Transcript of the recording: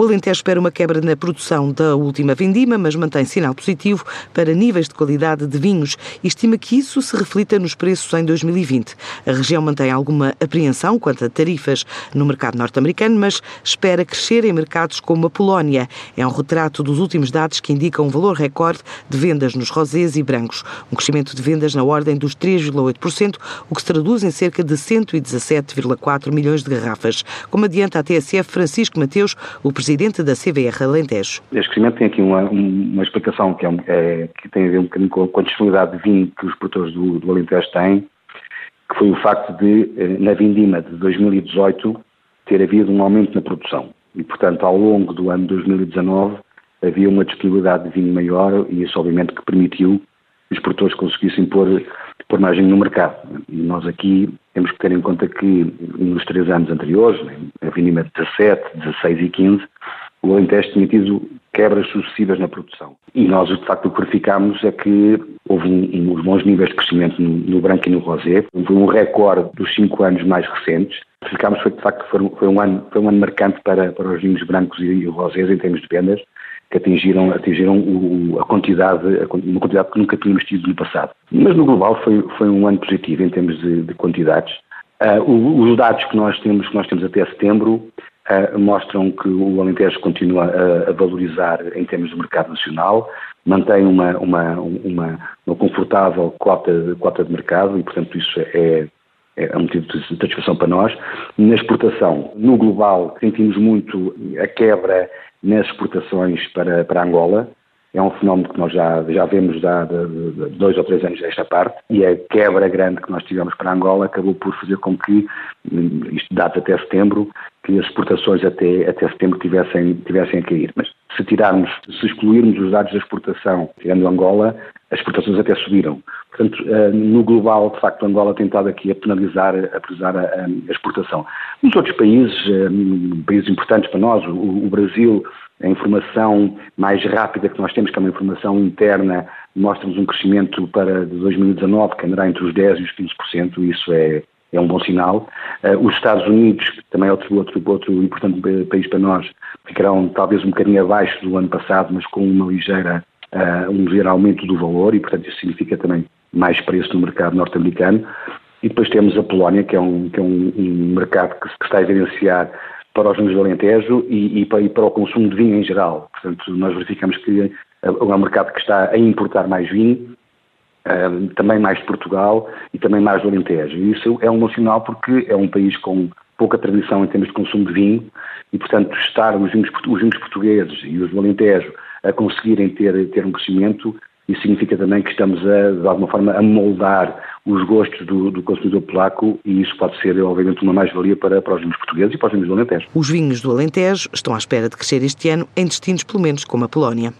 O Alentejo espera uma quebra na produção da última vindima, mas mantém sinal positivo para níveis de qualidade de vinhos e estima que isso se reflita nos preços em 2020. A região mantém alguma apreensão quanto a tarifas no mercado norte-americano, mas espera crescer em mercados como a Polónia. É um retrato dos últimos dados que indicam um valor recorde de vendas nos rosés e brancos, um crescimento de vendas na ordem dos 3,8%, o que se traduz em cerca de 117,4 milhões de garrafas, como adianta a TSF Francisco Mateus, o presidente da CVR Alentejo. Este crescimento tem aqui uma, uma explicação que, é, é, que tem a ver um bocadinho com a disponibilidade de vinho que os produtores do, do Alentejo têm, que foi o facto de, eh, na vindima de 2018, ter havido um aumento na produção. E, portanto, ao longo do ano 2019, havia uma disponibilidade de vinho maior e isso, obviamente, que permitiu que os produtores conseguissem pôr, pôr margem no mercado. E nós aqui temos que ter em conta que nos três anos anteriores, a vindima de 17, 16 e 15, o Alentejo tinha tido quebras sucessivas na produção. E nós, de facto, o que verificámos é que houve um, uns bons níveis de crescimento no, no branco e no rosé. Foi um recorde dos cinco anos mais recentes. Verificámos foi, de facto, foi, foi, um, ano, foi um ano marcante para, para os vinhos brancos e, e rosés em termos de vendas, que atingiram, atingiram o, a quantidade, uma quantidade que nunca tínhamos tido no passado. Mas no global foi, foi um ano positivo em termos de, de quantidades. Uh, os dados que nós temos, que nós temos até setembro, uh, mostram que o Alentejo continua a, a, valorizar em termos de mercado nacional, mantém uma, uma, uma, uma confortável cota, cota de mercado e, portanto, isso é, é um motivo de satisfação para nós. Na exportação, no global, sentimos muito a quebra nas exportações para, para Angola, é um fenómeno que nós já, já vemos há dois ou três anos desta parte e a quebra grande que nós tivemos para Angola acabou por fazer com que, isto data até setembro, que as exportações até, até setembro tivessem, tivessem a cair. Mas se tirarmos, se excluirmos os dados da exportação, tirando Angola, as exportações até subiram. Portanto, eh, no global, de facto, Angola tem estado aqui a penalizar, a penalizar a, a, exportação. Nos outros países, eh, países importantes para nós, o, o Brasil a informação mais rápida que nós temos, que é uma informação interna, mostra-nos um crescimento para 2019 que andará entre os 10% e os 15%, e isso é, é um bom sinal. Uh, os Estados Unidos, que também é outro, outro, outro importante país para nós, ficarão talvez um bocadinho abaixo do ano passado, mas com uma ligeira, uh, um ligeiro aumento do valor, e portanto isso significa também mais preço no mercado norte-americano. E depois temos a Polónia, que é um, que é um, um mercado que se está a evidenciar para os vinhos do Alentejo e, e, para, e, para, o consumo de vinho em geral. Portanto, nós verificamos que é um mercado que está a importar mais vinho, um, também mais de Portugal e também mais do Alentejo. E isso é um sinal porque é um país com pouca tradição em termos de consumo de vinho e, portanto, estar os vinhos, os vinhos portugueses e os do Alentejo a conseguirem ter, ter um crescimento isso significa também que estamos, a, de alguma forma, a moldar os gostos do, do consumidor polaco e isso pode ser, obviamente, uma mais-valia para, para os vinhos portugueses e para os vinhos do Alentejo. Os vinhos do Alentejo estão à espera de crescer este ano em destinos, pelo menos, como a Polónia.